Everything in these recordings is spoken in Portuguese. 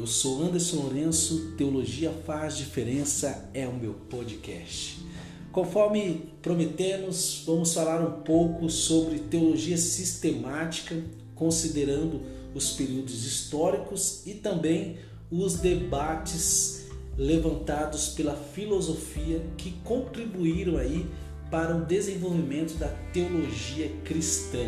Eu sou Anderson Lourenço, Teologia Faz Diferença é o meu podcast. Conforme prometemos, vamos falar um pouco sobre teologia sistemática, considerando os períodos históricos e também os debates levantados pela filosofia que contribuíram aí para o desenvolvimento da teologia cristã.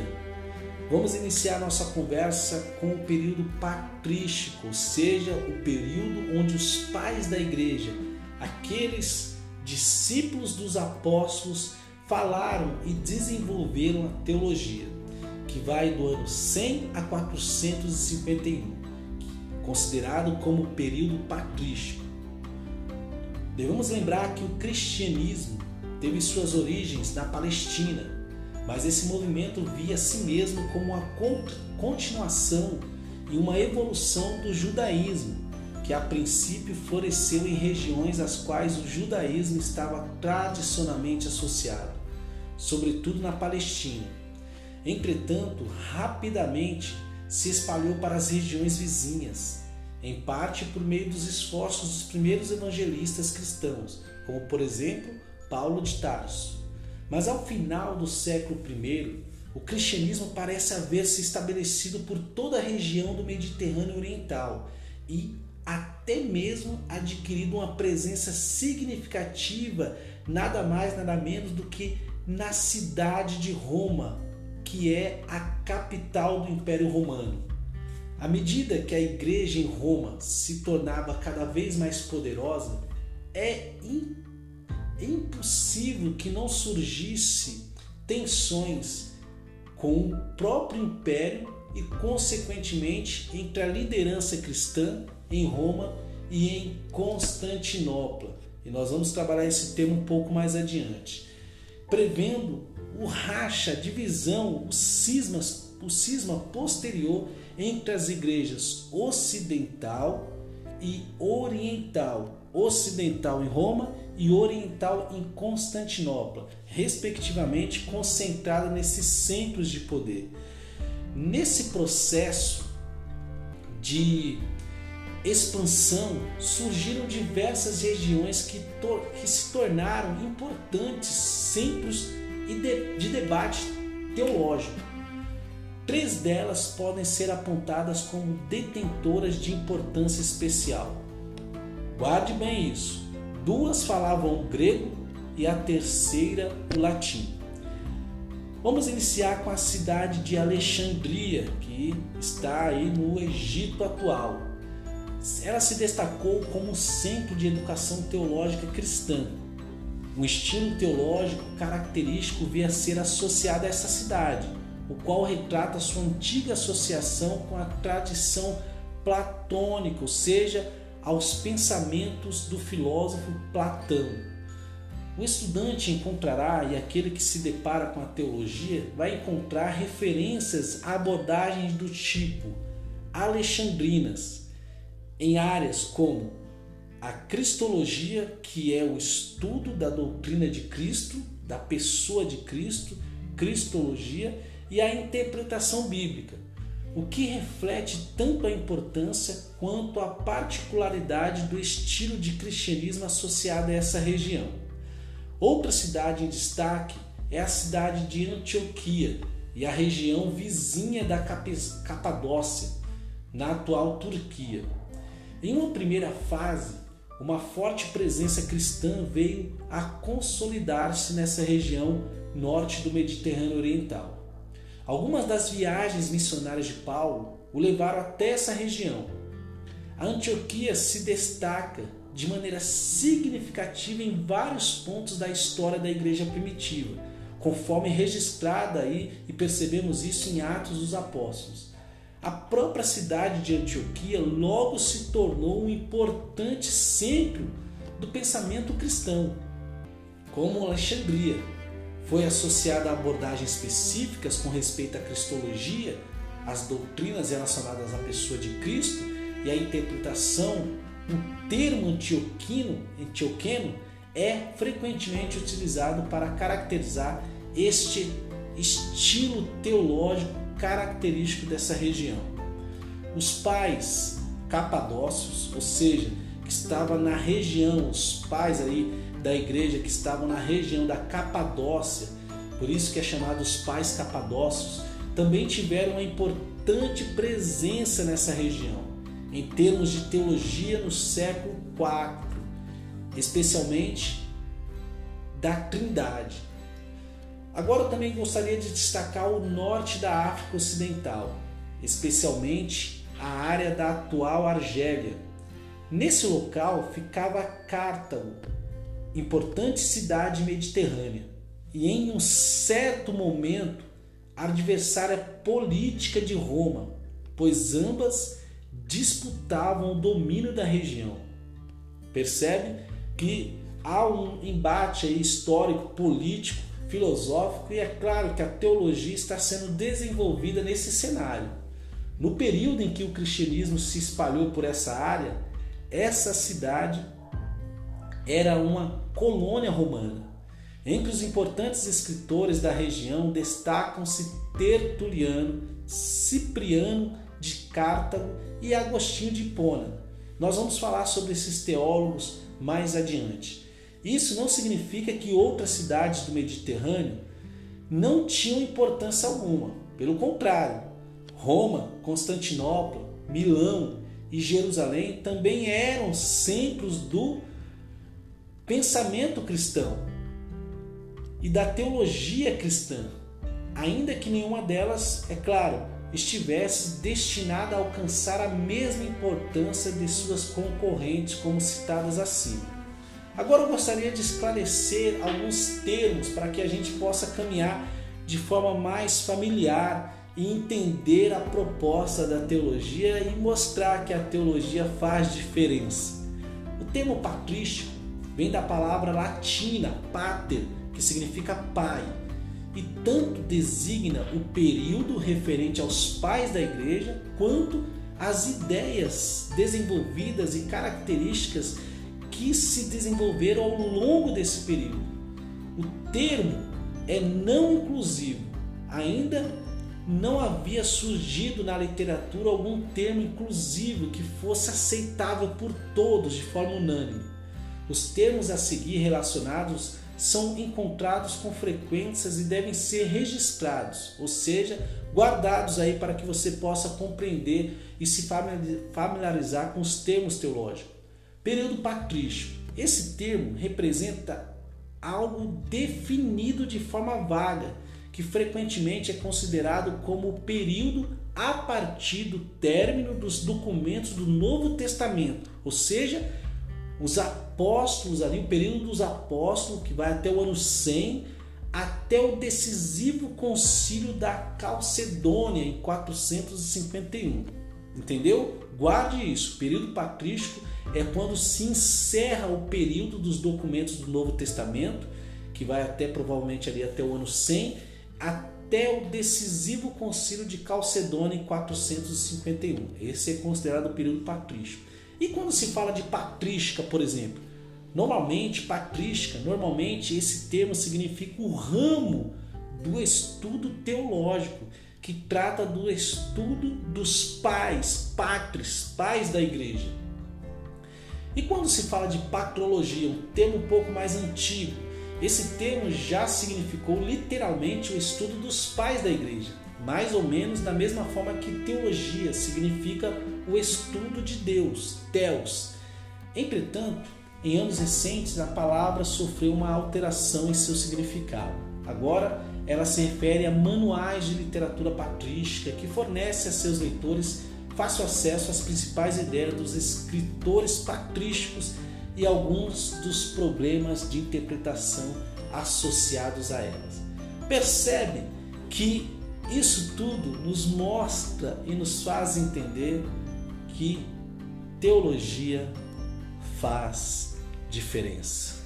Vamos iniciar nossa conversa com o período patrístico, ou seja, o período onde os pais da igreja, aqueles discípulos dos apóstolos, falaram e desenvolveram a teologia, que vai do ano 100 a 451, considerado como período patrístico. Devemos lembrar que o cristianismo teve suas origens na Palestina mas esse movimento via a si mesmo como uma continuação e uma evolução do judaísmo, que a princípio floresceu em regiões às quais o judaísmo estava tradicionalmente associado, sobretudo na Palestina. Entretanto, rapidamente se espalhou para as regiões vizinhas, em parte por meio dos esforços dos primeiros evangelistas cristãos, como por exemplo Paulo de Tarso. Mas ao final do século I, o cristianismo parece haver se estabelecido por toda a região do Mediterrâneo Oriental e até mesmo adquirido uma presença significativa, nada mais, nada menos do que na cidade de Roma, que é a capital do Império Romano. À medida que a igreja em Roma se tornava cada vez mais poderosa, é impossível que não surgisse tensões com o próprio império e, consequentemente, entre a liderança cristã em Roma e em Constantinopla. E nós vamos trabalhar esse tema um pouco mais adiante, prevendo o racha, a divisão, o cisma, o cisma posterior entre as igrejas ocidental e oriental. Ocidental em Roma e oriental em Constantinopla, respectivamente concentrada nesses centros de poder. Nesse processo de expansão surgiram diversas regiões que, que se tornaram importantes centros de, de debate teológico. Três delas podem ser apontadas como detentoras de importância especial. Guarde bem isso duas falavam o grego e a terceira o latim. Vamos iniciar com a cidade de Alexandria, que está aí no Egito atual. Ela se destacou como centro de educação teológica cristã. Um estilo teológico característico via ser associado a essa cidade, o qual retrata sua antiga associação com a tradição platônica, ou seja, aos pensamentos do filósofo Platão. O estudante encontrará, e aquele que se depara com a teologia, vai encontrar referências a abordagens do tipo alexandrinas, em áreas como a cristologia, que é o estudo da doutrina de Cristo, da pessoa de Cristo, cristologia, e a interpretação bíblica, o que reflete tanto a importância quanto a particularidade do estilo de cristianismo associado a essa região. Outra cidade em destaque é a cidade de Antioquia e a região vizinha da Capadócia, na atual Turquia. Em uma primeira fase, uma forte presença cristã veio a consolidar-se nessa região norte do Mediterrâneo Oriental. Algumas das viagens missionárias de Paulo o levaram até essa região. A Antioquia se destaca de maneira significativa em vários pontos da história da igreja primitiva, conforme registrada aí e percebemos isso em Atos dos Apóstolos. A própria cidade de Antioquia logo se tornou um importante centro do pensamento cristão, como Alexandria, foi associada a abordagens específicas com respeito à cristologia, às doutrinas relacionadas à pessoa de Cristo e à interpretação, o termo antioquino, antioqueno é frequentemente utilizado para caracterizar este estilo teológico característico dessa região. Os pais capadócios, ou seja, que estava na região, os pais aí da igreja que estavam na região da Capadócia, por isso que é chamado os pais capadócios, também tiveram uma importante presença nessa região, em termos de teologia no século IV, especialmente da Trindade. Agora eu também gostaria de destacar o norte da África Ocidental, especialmente a área da atual Argélia. Nesse local ficava Cartago, importante cidade mediterrânea, e em um certo momento adversária política de Roma, pois ambas disputavam o domínio da região. Percebe que há um embate histórico, político, filosófico e é claro que a teologia está sendo desenvolvida nesse cenário. No período em que o cristianismo se espalhou por essa área, essa cidade era uma colônia romana. Entre os importantes escritores da região destacam-se Tertuliano, Cipriano de Cartago e Agostinho de Hipona. Nós vamos falar sobre esses teólogos mais adiante. Isso não significa que outras cidades do Mediterrâneo não tinham importância alguma. Pelo contrário, Roma, Constantinopla, Milão e Jerusalém também eram centros do pensamento cristão e da teologia cristã, ainda que nenhuma delas, é claro, estivesse destinada a alcançar a mesma importância de suas concorrentes, como citadas acima. Agora eu gostaria de esclarecer alguns termos para que a gente possa caminhar de forma mais familiar e entender a proposta da teologia e mostrar que a teologia faz diferença. O termo patrístico vem da palavra latina pater, que significa pai, e tanto designa o período referente aos pais da igreja, quanto as ideias desenvolvidas e características que se desenvolveram ao longo desse período. O termo é não inclusivo, ainda não havia surgido na literatura algum termo inclusivo que fosse aceitável por todos de forma unânime. Os termos a seguir relacionados são encontrados com frequências e devem ser registrados, ou seja, guardados aí para que você possa compreender e se familiarizar com os termos teológicos. Período patrístico. Esse termo representa algo definido de forma vaga, que frequentemente é considerado como o período a partir do término dos documentos do Novo Testamento, ou seja, os apóstolos ali, o período dos apóstolos, que vai até o ano 100, até o decisivo concílio da Calcedônia, em 451. Entendeu? Guarde isso. O período patrístico é quando se encerra o período dos documentos do Novo Testamento, que vai até provavelmente ali até o ano 100, até o decisivo concílio de Calcedônia em 451. Esse é considerado o período patrístico. E quando se fala de patrística, por exemplo, normalmente patrística, normalmente esse termo significa o ramo do estudo teológico que trata do estudo dos pais, patres, pais da igreja. E quando se fala de patrologia, um termo um pouco mais antigo, esse termo já significou literalmente o estudo dos pais da igreja mais ou menos da mesma forma que teologia significa o estudo de Deus, Deus. Entretanto, em anos recentes, a palavra sofreu uma alteração em seu significado. Agora, ela se refere a manuais de literatura patrística que fornece a seus leitores fácil acesso às principais ideias dos escritores patrísticos e alguns dos problemas de interpretação associados a elas. Percebe que isso tudo nos mostra e nos faz entender que teologia faz diferença.